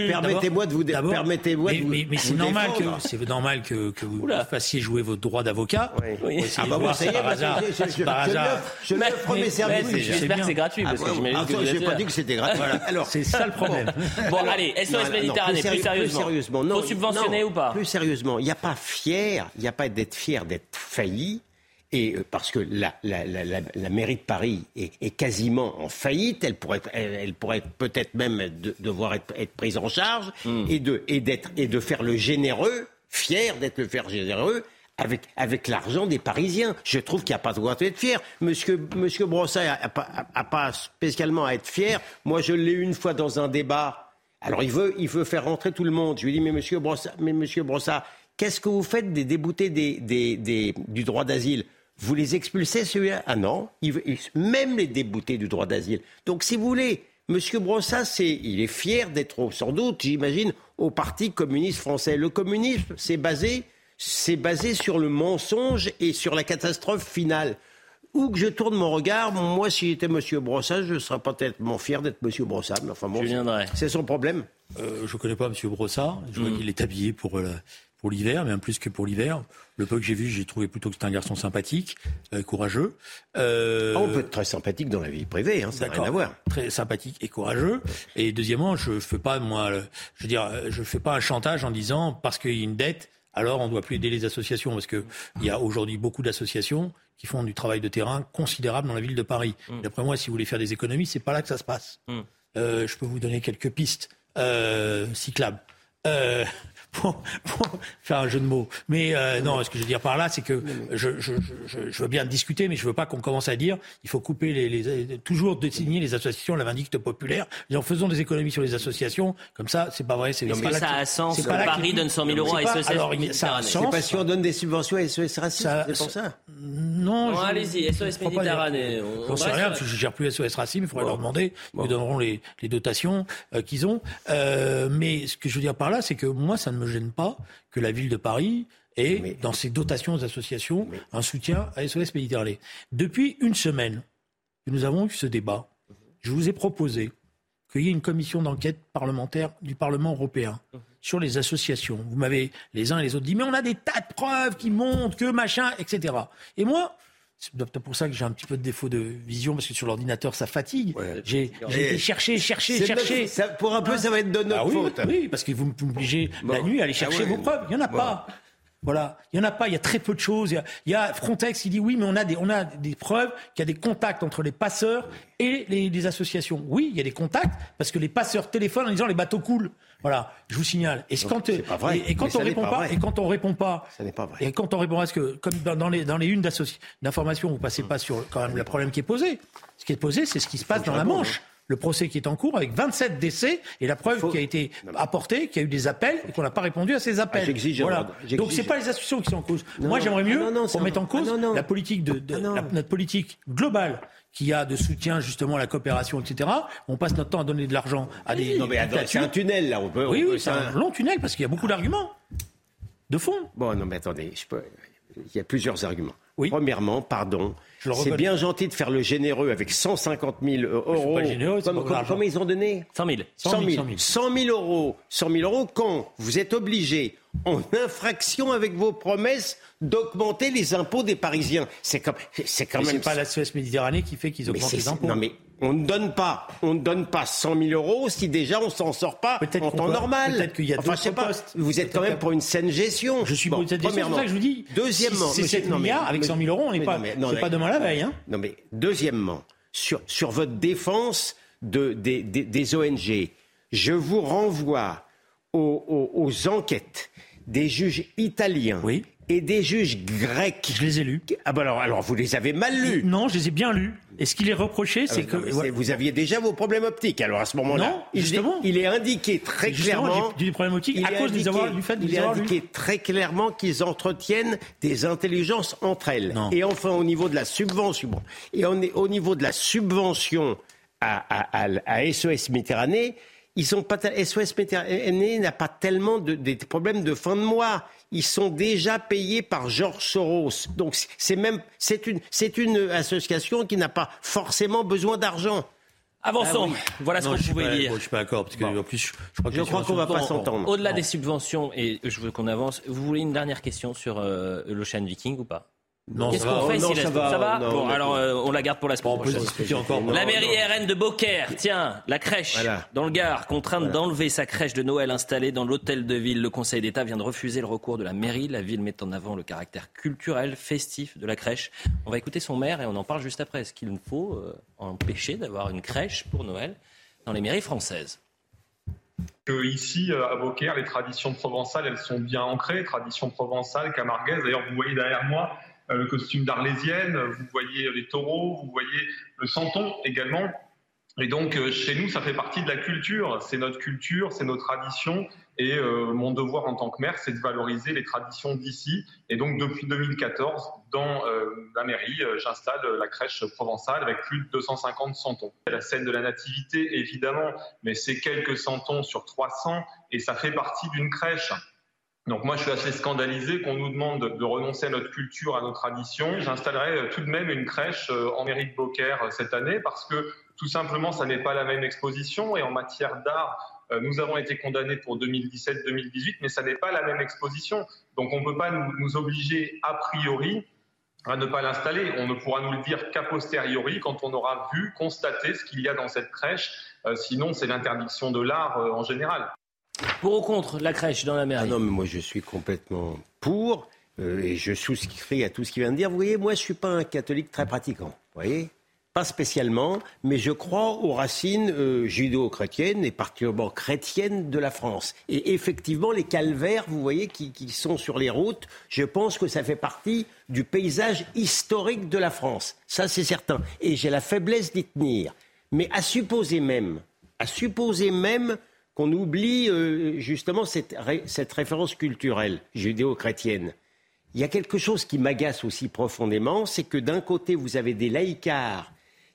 permettez-moi de vous permettez-moi mais, mais c'est normal que c'est normal que, que vous fassiez jouer votre droit d'avocat. Oui. Ah bah bon, ça y est, par hasard. Je l'offre mes services. J'espère que c'est gratuit parce que j'imagine que j'ai pas dit que c'était gratuit. Alors c'est ça le problème. Bon allez, SOS Méditerranée, plus sérieusement. Faut subventionner ou pas Plus sérieusement, il n'y a pas fier, il n'y a pas d'être fier d'être failli. Et euh, parce que la, la, la, la, mairie de Paris est, est, quasiment en faillite, elle pourrait, elle, pourrait peut-être même de, devoir être, être, prise en charge hmm. et de et d'être et de faire le généreux, fier d'être le faire généreux avec, avec l'argent des Parisiens. Je trouve qu'il n'y a pas de droit d'être fier. Monsieur, Monsieur Brossat n'a pas, pas, spécialement à être fier. Moi, je l'ai une fois dans un débat. Alors, il veut, il veut faire rentrer tout le monde. Je lui dis, mais Monsieur Brossat, mais Monsieur Brossat qu'est-ce que vous faites des déboutés des, des, des, du droit d'asile? Vous les expulsez, celui-là? Ah non, même les déboutés du droit d'asile. Donc, si vous voulez, M. Brossat, c'est, il est fier d'être, sans doute, j'imagine, au Parti communiste français. Le communisme, c'est basé, c'est basé sur le mensonge et sur la catastrophe finale. Où que je tourne mon regard, moi, si j'étais M. Brossat, je ne serais pas tellement fier d'être M. Brossat. Mais enfin, bon, c'est son problème. Euh, je ne connais pas M. Brossat. Je vois mm. qu'il est habillé pour euh, pour l'hiver, même plus que pour l'hiver. Le peu que j'ai vu, j'ai trouvé plutôt que c'était un garçon sympathique, euh, courageux. Euh... Ah, on peut être très sympathique dans la vie privée, hein, ça n'a rien à voir. Très sympathique et courageux. Et deuxièmement, je fais pas moi, je veux dire, je fais pas un chantage en disant parce qu'il y a une dette, alors on doit plus aider les associations, parce que il y a aujourd'hui beaucoup d'associations qui font du travail de terrain considérable dans la ville de Paris. Mm. D'après moi, si vous voulez faire des économies, c'est pas là que ça se passe. Mm. Euh, je peux vous donner quelques pistes euh, cyclables. Euh, pour, faire un jeu de mots. Mais euh, non, ce que je veux dire par là, c'est que je, je, je, je, veux bien discuter, mais je veux pas qu'on commence à dire il faut couper les, les toujours désigner les associations la vindicte populaire. En faisant des économies sur les associations, comme ça, c'est pas vrai. C'est pas ça a sens. Paris donne 100 000 euros à SOS. Alors, ça a sens. C'est pas si on donne des subventions à SOS Racisme, c'est pour ça. Non. allez-y, SOS Méditerranée. On sait rien, parce que je gère plus SOS Racisme. Il faudrait leur demander. Ils nous donneront les, les dotations euh, qu'ils ont. Euh, mais ce que je veux dire par là, c'est que moi, ça ne me gêne pas que la ville de Paris ait, dans ses dotations aux associations, un soutien à SOS Méditerranée. Depuis une semaine que nous avons eu ce débat, je vous ai proposé qu'il y ait une commission d'enquête parlementaire du Parlement européen sur les associations. Vous m'avez les uns et les autres dit, mais on a des tas de preuves qui montrent que machin, etc. Et moi, c'est peut-être pour ça que j'ai un petit peu de défaut de vision, parce que sur l'ordinateur, ça fatigue. J'ai été chercher, chercher, chercher. pour un peu, ça va être de notre ah faute. Oui, parce que vous m'obligez la nuit à aller ah chercher vos preuves. Il n'y en a pas. Voilà, il y en a pas, il y a très peu de choses. Il y a, Frontex qui dit oui, mais on a des, on a des preuves qu'il y a des contacts entre les passeurs et les, associations. Oui, il y a des contacts parce que les passeurs téléphonent en disant les bateaux coulent. Voilà, je vous signale. Et, quand, et, quand on répond pas, et quand on répond pas, ça n'est pas vrai. Et quand on répond, à ce que comme dans, les dans les unes d'information, vous passez pas sur quand même le problème qui est posé. Ce qui est posé, c'est ce qui se passe dans la Manche le procès qui est en cours avec 27 décès et la preuve qui a été apportée, qu'il y a eu des appels et qu'on n'a pas répondu à ces appels. Ah, voilà. Donc c'est pas les associations qui sont en cause. Moi j'aimerais mieux ah, qu'on mette en cause ah, la politique de, notre politique globale qui a de soutien justement à la coopération, etc. On passe notre temps à donner de l'argent à des. Non mais c'est un tunnel là. On peut, oui, oui, c'est un long tunnel parce qu'il y a beaucoup d'arguments de fond. Bon, non mais attendez, je peux... il y a plusieurs arguments. Oui. Premièrement, pardon, c'est bien gentil de faire le généreux avec 150 000 euros. Pas généreux, comme, comme, ils ont donné 100 000. 100 000. 100 000 euros. 100 000 euros quand vous êtes obligé, en infraction avec vos promesses, d'augmenter les impôts des Parisiens. C'est comme, c'est quand même. C'est pas la Suisse Méditerranée qui fait qu'ils augmentent les impôts. Non mais on ne donne pas, on ne donne pas 100 000 euros si déjà on s'en sort pas en temps normal. Peut-être qu'il y a enfin, je sais pas, Vous êtes quand même pour une saine gestion. Je suis bon, pour une premièrement. C'est ça que je vous dis. Deuxièmement, c'est 7 milliards avec 100 000 euros, on n'est pas, c'est pas demain la veille. Hein. Non mais deuxièmement, sur sur votre défense de, des, des, des ONG, je vous renvoie aux, aux, aux enquêtes des juges italiens oui et des juges grecs. Je les ai lus. Ah bah alors, alors vous les avez mal lus. Non, je les ai bien lus. Et ce qu'il est reproché, ah c'est que vous aviez déjà vos problèmes optiques. Alors à ce moment-là, non, justement, il, est indiqué très clairement. J'ai des problèmes optiques à cause des avoir, du fait de Il est indiqué très clairement qu'ils entretiennent des intelligences entre elles. Et enfin, au niveau de la subvention, et on est au niveau de la subvention à, à, à, à SOS Méditerranée, ils ont pas SOS Méditerranée n'a pas tellement de, des problèmes de fin de mois. Ils sont déjà payés par Georges Soros. Donc c'est même c'est une c'est une association qui n'a pas forcément besoin d'argent. Avançons. Ah voilà ce que je pouvais dire. je suis pas d'accord parce que en plus je crois, je crois qu'on va pas s'entendre. Au-delà des subventions et je veux qu'on avance. Vous voulez une dernière question sur euh, l'Ocean Viking ou pas? Non, Qu'est-ce qu'on fait si ça, va, ça va Bon, alors euh, on la garde pour la semaine prochaine. Encore, la mairie RN de Beaucaire, tiens, la crèche dans le Gard, contrainte d'enlever sa crèche de Noël installée dans l'hôtel de ville. Le Conseil d'État vient de refuser le recours de la mairie. La ville met en avant le caractère culturel, festif de la crèche. On va écouter son maire et on en parle juste après. Est-ce qu'il nous faut euh, empêcher d'avoir une crèche pour Noël dans les mairies françaises? Que ici, euh, à Beaucaire, les traditions provençales, elles sont bien ancrées, traditions provençales, camarguaises. D'ailleurs, vous voyez derrière moi le costume d'Arlésienne, vous voyez les taureaux, vous voyez le santon également. Et donc, euh, chez nous, ça fait partie de la culture. C'est notre culture, c'est nos traditions. Et euh, mon devoir en tant que maire, c'est de valoriser les traditions d'ici. Et donc, depuis 2014, dans la mairie, j'installe la crèche provençale avec plus de 250 santons. La scène de la nativité, évidemment, mais c'est quelques santons sur 300 et ça fait partie d'une crèche. Donc moi, je suis assez scandalisé qu'on nous demande de renoncer à notre culture, à nos traditions. J'installerai euh, tout de même une crèche euh, en mairie de Beaucaire euh, cette année parce que tout simplement, ça n'est pas la même exposition. Et en matière d'art, nous avons été condamnés pour 2017-2018, mais ça n'est pas la même exposition. Donc on ne peut pas nous, obliger a priori à ne pas l'installer. On ne pourra nous le dire qu'a posteriori quand on aura vu, constaté ce qu'il y a dans cette crèche. sinon, c'est l'interdiction de l'art en général. Pour ou contre la crèche dans la mer ah Non, mais moi je suis complètement pour euh, et je souscris à tout ce qu'il vient de dire. Vous voyez, moi je ne suis pas un catholique très pratiquant. Vous voyez pas spécialement, mais je crois aux racines euh, judéo-chrétiennes et particulièrement chrétiennes de la France. Et effectivement, les calvaires, vous voyez, qui, sont sur les routes, je pense que ça fait partie du paysage historique de la France. Ça, c'est certain. Et j'ai la faiblesse d'y tenir. Mais à supposer même, à supposer même qu'on oublie euh, justement cette, référence culturelle judéo-chrétienne. Il y a quelque chose qui m'agace aussi profondément, c'est que d'un côté, vous avez des laïcars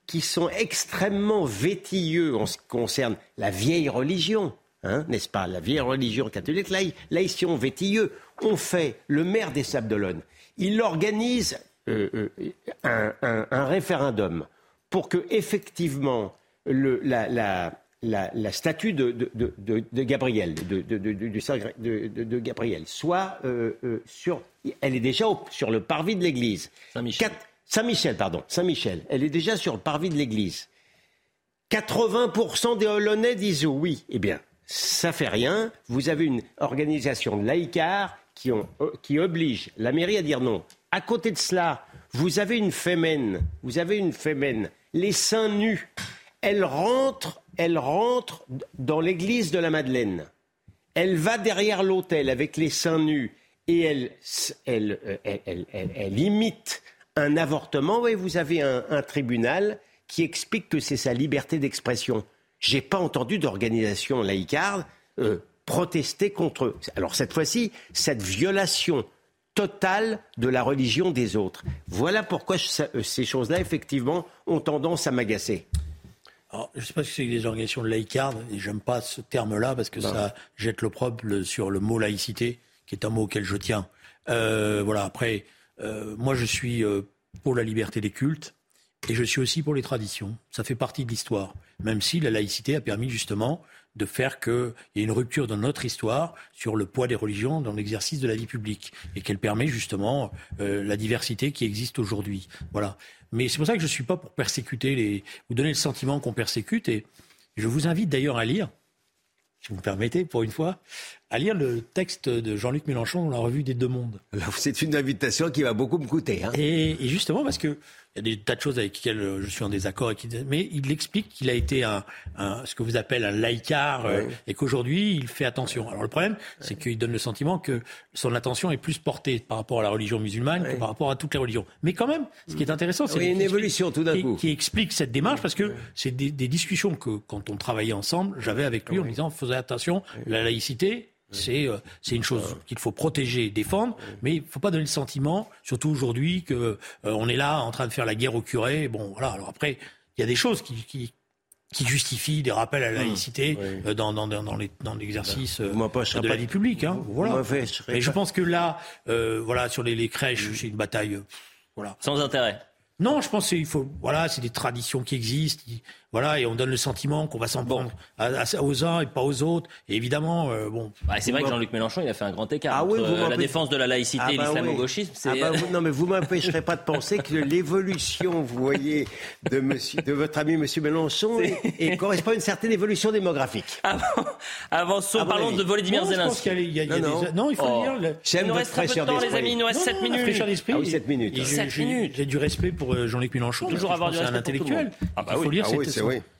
qui sont extrêmement vétilleux en ce qui concerne la vieille religion, hein, n'est-ce pas? La vieille religion catholique, laïcion vétilleux. On fait le maire des Sables d'Olonne. Il organise euh, euh, un, référendum pour que, effectivement, le, la, statue de, Gabriel, de, Gabriel, soit euh, euh, sur, elle est déjà sur le parvis de l'église. Saint-Michel. Saint-Michel, pardon, Saint-Michel. Elle est déjà sur le parvis de l'église. 80% des Hollandais disent oui. Eh bien, ça fait rien. Vous avez une organisation de laïcars qui, ont, euh, qui oblige la mairie à dire non. À côté de cela, vous avez une fémène. Vous avez une fémène. Les seins nus. Elle rentre elle rentre dans l'église de la Madeleine. Elle va derrière l'autel avec les seins nus et elle, elle, imite un avortement. Et vous avez un, tribunal qui explique que c'est sa liberté d'expression. J'ai pas entendu d'organisation laïcarde euh, protester contre. Alors cette fois-ci, cette violation totale de la religion des autres. Voilà pourquoi euh, ces choses-là, effectivement, ont tendance à m'agacer je ne sais pas si c'est des organisations laïcardes, et j'aime pas ce terme-là parce que ça jette l'opprobre sur le mot laïcité, qui est un mot auquel je tiens. Euh, voilà, après, euh, moi je suis euh, pour la liberté des cultes, et je suis aussi pour les traditions. Ça fait partie de l'histoire, même si la laïcité a permis justement de faire qu'il y ait une rupture dans notre histoire sur le poids des religions dans l'exercice de la vie publique, et qu'elle permet justement la diversité qui existe aujourd'hui. Voilà. Mais c'est pour ça que je ne suis pas pour persécuter les. vous donner le sentiment qu'on persécute. Et je vous invite d'ailleurs à lire, si vous me permettez, pour une fois, à lire le texte de Jean-Luc Mélenchon dans la revue des Deux Mondes. C'est une invitation qui va beaucoup me coûter. Hein. Et, et, justement parce que il y a des tas de choses avec lesquelles euh, je suis en désaccord, mais il explique qu'il a été un, ce que vous appelez un laïcard euh, et qu'aujourd'hui il fait attention. Alors le problème, c'est qu'il donne le sentiment que son attention est plus portée par rapport à la religion musulmane que par rapport à toutes les religions. Mais quand même, ce qui est intéressant, c'est une évolution tout d'un coup. qui explique cette démarche parce que c'est des, des, discussions que quand on travaillait ensemble, j'avais avec lui en disant faisait attention, la laïcité euh, c'est une chose qu'il faut protéger, défendre, mais il ne faut pas donner le sentiment, surtout aujourd'hui, que euh, on est là en train de faire la guerre au curé. Bon, voilà. Alors après, il y a des choses qui, qui justifie des rappels à la mmh. laïcité euh, dans, dans, dans, dans l'exercice euh, de la vie publique. Hein, voilà. Mais je pense que là, euh, voilà, sur les, les crèches, c'est une bataille. voilà. Sans intérêt. Non, je pense qu'il faut. Voilà, c'est des traditions qui existent. Voilà, et on donne le sentiment qu'on va s'en prendre aux uns et pas aux autres. Et évidemment, euh, bon. Bah, c'est vrai que Jean-Luc Mélenchon, il a fait un grand écart ah, entre oui, la défense de la laïcité ah, et bah l'islamo-gauchisme. Ah, bah, non, mais vous m'empêcherez pas de penser que l'évolution, vous voyez, de, monsieur, de votre ami Monsieur Mélenchon et, correspond à une certaine évolution démographique. Avançons, parlons de Volodymyr Zelensky. non, il faut oh. lire. Il nous reste très peu de temps, les amis. Il nous reste 7 minutes. Ah oui, 7 minutes. J'ai du respect pour euh, Jean-Luc Mélenchon. Toujours avoir du respect. C'est un intellectuel. Il faut lire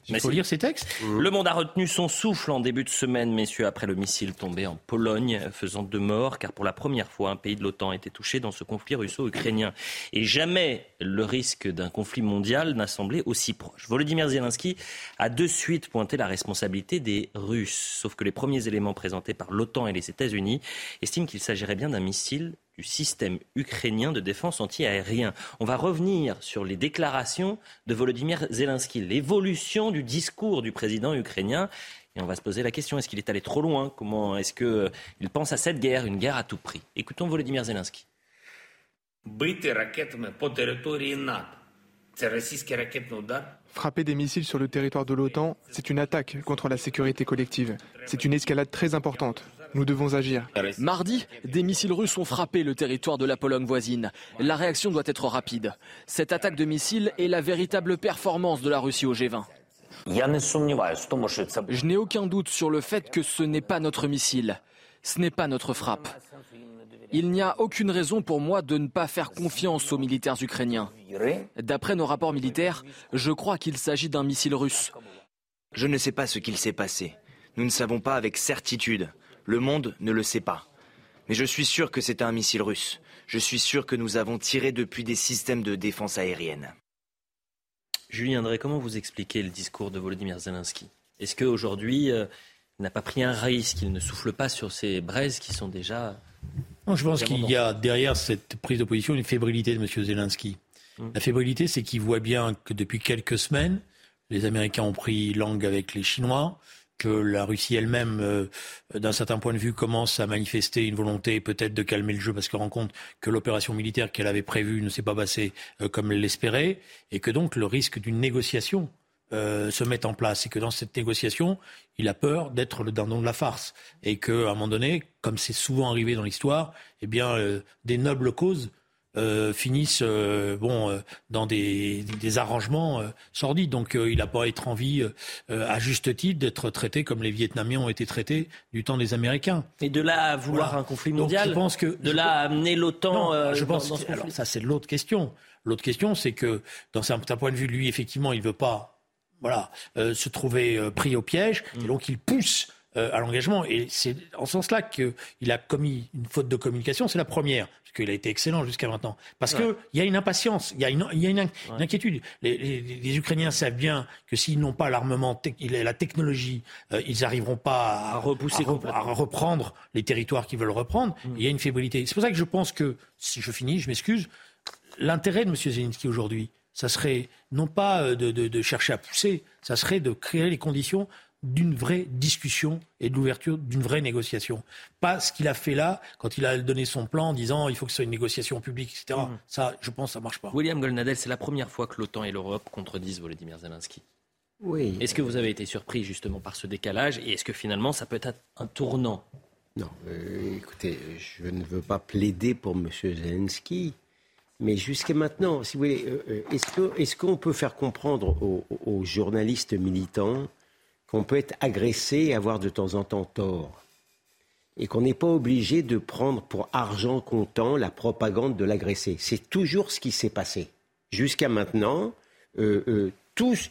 il faut lire ces textes. Le monde a retenu son souffle en début de semaine, messieurs, après le missile tombé en Pologne, faisant deux morts, car pour la première fois, un pays de l'OTAN a été touché dans ce conflit russo-ukrainien. Et jamais le risque d'un conflit mondial n'a semblé aussi proche. Volodymyr Zelensky a de suite pointé la responsabilité des Russes, sauf que les premiers éléments présentés par l'OTAN et les États-Unis estiment qu'il s'agirait bien d'un missile du système ukrainien de défense anti-aérien. On va revenir sur les déclarations de Volodymyr Zelensky, l'évolution du discours du président ukrainien. Et on va se poser la question, est-ce qu'il est allé trop loin? Comment est-ce qu'il pense à cette guerre, une guerre à tout prix? Écoutons Volodymyr Zelensky. Frapper des missiles sur le territoire de l'OTAN, c'est une attaque contre la sécurité collective. C'est une escalade très importante. Nous devons agir. Mardi, des missiles russes ont frappé le territoire de la Pologne voisine. La réaction doit être rapide. Cette attaque de missiles est la véritable performance de la Russie au G20. Je n'ai aucun doute sur le fait que ce n'est pas notre missile. Ce n'est pas notre frappe. Il n'y a aucune raison pour moi de ne pas faire confiance aux militaires ukrainiens. D'après nos rapports militaires, je crois qu'il s'agit d'un missile russe. Je ne sais pas ce qu'il s'est passé. Nous ne savons pas avec certitude. Le monde ne le sait pas. Mais je suis sûr que c'est un missile russe. Je suis sûr que nous avons tiré depuis des systèmes de défense aérienne. Julien André, comment vous expliquez le discours de Volodymyr Zelensky? Est-ce qu'aujourd'hui, euh, il n'a pas pris un risque, il ne souffle pas sur ces braises qui sont déjà... je pense qu'il y a derrière cette prise de position une fébrilité de M. Zelensky. Hum. La fébrilité, c'est qu'il voit bien que depuis quelques semaines, les Américains ont pris langue avec les Chinois, que la Russie elle-même, euh, d'un certain point de vue, commence à manifester une volonté peut-être de calmer le jeu parce qu'elle rend compte que l'opération militaire qu'elle avait prévue ne s'est pas passée euh, comme elle l'espérait, et que donc le risque d'une négociation euh, se met en place, et que dans cette négociation, il a peur d'être le dindon de la farce, et qu'à un moment donné, comme c'est souvent arrivé dans l'histoire, eh bien, des nobles causes euh, finissent euh, bon euh, dans des, des arrangements sordides. Donc il n'a pas être envie, à juste titre, d'être traité comme les Vietnamiens ont été traités du temps des Américains. Et de là à vouloir un conflit mondial. je pense que de là à amener l'OTAN. je pense. alors, ça c'est l'autre question. L'autre question, c'est que dans un point de vue, lui, effectivement, il veut pas, voilà, se trouver pris au piège, et mm. donc il pousse à l'engagement. Et c'est en ce sens-là qu'il a commis une faute de communication. C'est la première qu'il a été excellent jusqu'à maintenant. Parce qu'il y a une impatience, il y a une, y a une, inquiétude. Les, Ukrainiens savent bien que s'ils n'ont pas l'armement, la technologie, euh, ils n'arriveront pas à, repousser, à, reprendre les territoires qu'ils veulent reprendre. Mm. Il y a une fébrilité. C'est pour ça que je pense que, si je finis, je m'excuse, l'intérêt de M. Zelensky aujourd'hui, ça serait non pas euh, de, de, chercher à pousser, ça serait de créer les conditions d'une vraie discussion et de l'ouverture d'une vraie négociation. Pas ce qu'il a fait là, quand il a donné son plan en disant il faut que ce soit une négociation publique, etc. Mmh. Ça, je pense, ça marche pas. William Golnadel, c'est la première fois que l'OTAN et l'Europe contredisent Volodymyr Zelensky. Oui. Est-ce que vous avez été surpris justement par ce décalage et est-ce que finalement ça peut être un tournant? Non, euh, écoutez, je ne veux pas plaider pour M. Zelensky. Mais jusqu'à maintenant, si vous voulez, euh, euh, est-ce qu'on peut faire comprendre aux journalistes militants qu'on peut être agressé et avoir de temps en temps tort. Et qu'on n'est pas obligé de prendre pour argent comptant la propagande de l'agressé. C'est toujours ce qui s'est passé. Jusqu'à maintenant, euh, euh, tous,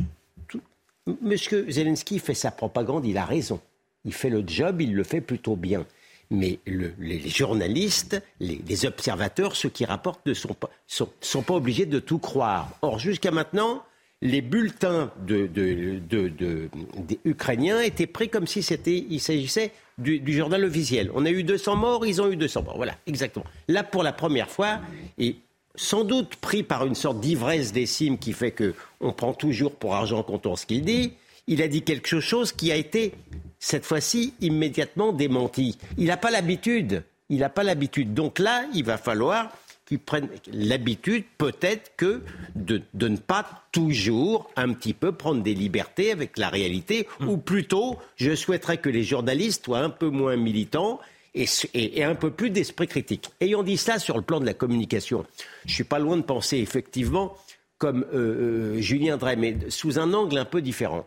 M. Zelensky fait sa propagande, il a raison. Il fait le job, il le fait plutôt bien. Mais les, journalistes, les, observateurs, ceux qui rapportent ne sont pas obligés de tout croire. Or, jusqu'à maintenant, les bulletins de, des Ukrainiens étaient pris comme si c'était, il s'agissait du, journal officiel. On a eu 200 morts, ils ont eu 200 morts. Voilà, exactement. Là, pour la première fois, et sans doute pris par une sorte d'ivresse des cimes qui fait qu'on prend toujours pour argent comptant ce qu'il dit, il a dit quelque chose qui a été, cette fois-ci, immédiatement démenti. Il n'a pas l'habitude. Il n'a pas l'habitude. Donc là, il va falloir qu'ils prennent l'habitude peut-être que de, ne pas toujours un petit peu prendre des libertés avec la réalité, hmm. ou plutôt, je souhaiterais que les journalistes soient un peu moins militants et, un peu plus d'esprit critique. Ayant dit cela sur le plan de la communication, je suis pas loin de penser effectivement comme euh, euh, Julien Drey, mais sous un angle un peu différent.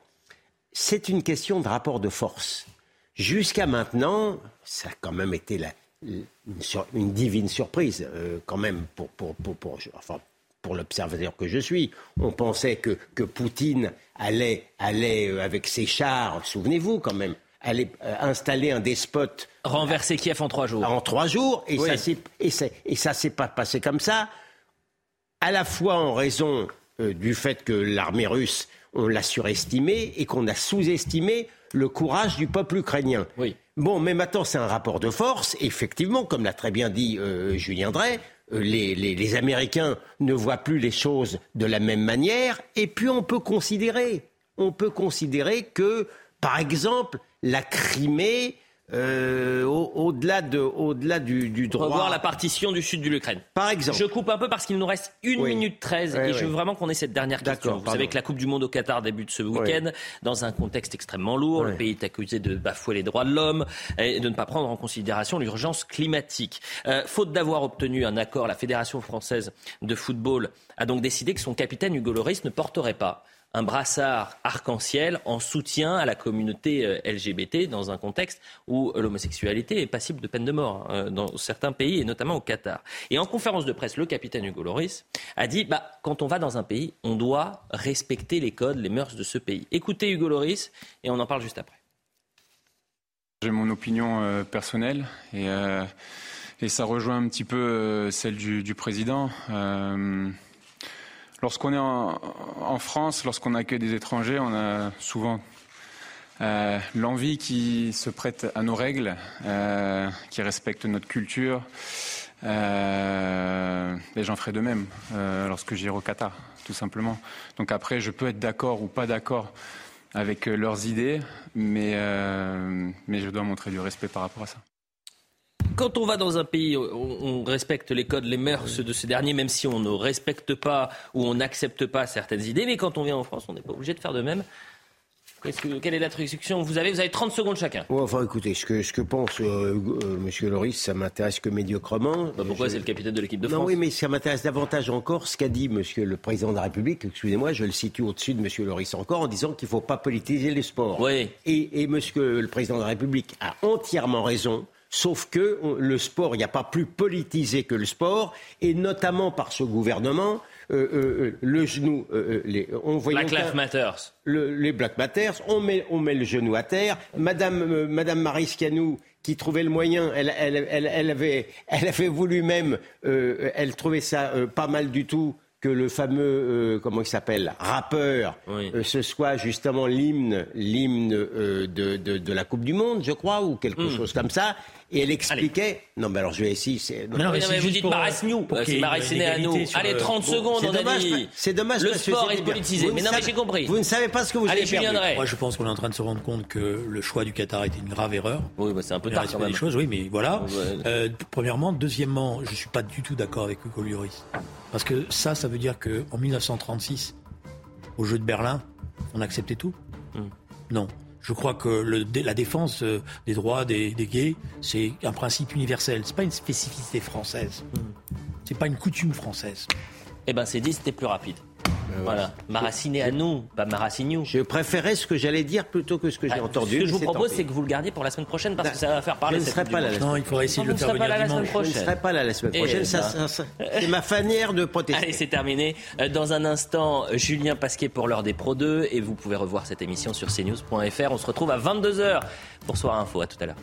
C'est une question de rapport de force. Jusqu'à maintenant, ça a quand même été la, une, divine surprise, euh, quand même, pour, pour, pour, enfin, pour l'observateur que je suis. On pensait que, que Poutine allait, allait euh, avec ses chars, souvenez-vous quand même, allait euh, installer un despote. Renverser Kiev en trois jours. En trois jours, et ça ça s'est pas passé comme ça, à la fois en raison du fait que l'armée russe, on l'a surestimée et qu'on a sous-estimé le courage du peuple ukrainien. Oui. Bon, mais maintenant, c'est un rapport de force. Effectivement, comme l'a très bien dit euh, Julien Drey, euh, les, Américains ne voient plus les choses de la même manière. Et puis, on peut considérer, on peut considérer que, par exemple, la Crimée euh, au-delà de, au-delà du, du droit. Revoir la partition du sud de l'Ukraine. Par exemple. Je coupe un peu parce qu'il nous reste une minute treize et je veux vraiment qu'on ait cette dernière question. Vous savez que la Coupe du Monde au Qatar débute ce week-end dans un contexte extrêmement lourd. Le pays est accusé de bafouer les droits de l'homme et de ne pas prendre en considération l'urgence climatique. Euh, faute d'avoir obtenu un accord, la Fédération française de football a donc décidé que son capitaine Hugo Loris ne porterait pas un brassard arc-en-ciel en soutien à la communauté euh, LGBT dans un contexte où l'homosexualité est passible de peine de mort hein, dans certains pays et notamment au Qatar. Et en conférence de presse, le capitaine Hugo Loris a dit bah, quand on va dans un pays, on doit respecter les codes, les mœurs de ce pays. Écoutez Hugo Loris et on en parle juste après. J'ai mon opinion euh, personnelle et, euh, ça rejoint un petit peu celle du président. Lorsqu'on est en, France, lorsqu'on accueille des étrangers, on a souvent euh, l'envie qui se prête à nos règles, euh, qui respectent notre culture. Euh, et j'en ferai de même lorsque j'irai au Qatar, tout simplement. Donc après, je peux être d'accord ou pas d'accord avec leurs idées, mais, mais je dois montrer du respect par rapport à ça quand on va dans un pays, on, respecte les codes, les mœurs de ces derniers, même si on ne respecte pas ou on n'accepte pas certaines idées. Mais quand on vient en France, on n'est pas obligé de faire de même. quelle est la traduction? Vous avez, vous avez 30 secondes chacun. enfin, écoutez, ce que, ce que pense euh, euh, Monsieur Loris, ça m'intéresse que médiocrement. Bah, pourquoi c'est le capitaine de l'équipe de France? Non, oui, mais ça m'intéresse davantage encore ce qu'a dit Monsieur le Président de la République. Excusez-moi, je le situe au-dessus de Monsieur Loris encore en disant qu'il ne faut pas politiser les sports. Oui. Et, et Monsieur le Président de la République a entièrement raison Sauf que le sport, il n'y a pas plus politisé que le sport, et notamment par ce gouvernement, euh, euh, euh, le genou, les, on Black Lives Matters. les Black Matters, on met, on met le genou à terre. Madame, Madame Mariscanou, qui trouvait le moyen, elle, elle, elle, elle, avait, elle avait voulu même, elle trouvait ça pas mal du tout que le fameux, comment il s'appelle, rappeur, ce soit justement l'hymne, l'hymne de, de, de, la Coupe du Monde, je crois, ou quelque hmm. chose comme ça. Et elle expliquait. Non, mais alors je vais essayer. Non, non, mais, vous dites Marassignou. C'est à nous. Allez, 30 secondes, on a dit. C'est dommage. Le sport est politisé. Mais non, mais j'ai compris. Vous ne savez pas ce que vous Allez, avez perdu. Moi, je pense qu'on est en train de se rendre compte que le choix du Qatar était une grave erreur. Oui, bah, c'est un peu tard quand même. Des choses, oui, mais voilà. Euh, premièrement. Deuxièmement, je ne suis pas du tout d'accord avec Hugo Lloris. Parce que ça, ça veut dire qu'en 1936, au jeu de Berlin, on acceptait tout hmm. Non. Je crois que le, la défense euh, des droits des, des gays, c'est un principe universel. C'est pas une spécificité française. Hmm. C'est pas une coutume française. Eh ben, c'est dit, c'était plus rapide. Euh, voilà. Maraciné à nous, pas Marassignou. Je préférais ce que j'allais dire plutôt que ce que j'ai ah, entendu. Ce que je vous propose, c'est que vous le gardiez pour la semaine prochaine parce que ça va faire parler. Je ne serai pas là. Non, il faudrait essayer de le faire venir prochaine. Je ne serai pas là la semaine prochaine. c'est ma fanière de protester. Allez, c'est terminé. Euh, dans un instant, Julien Pasquet pour l'heure des Pro 2 et vous pouvez revoir cette émission sur cnews.fr. On se retrouve à 22h pour Soir Info. À tout à l'heure.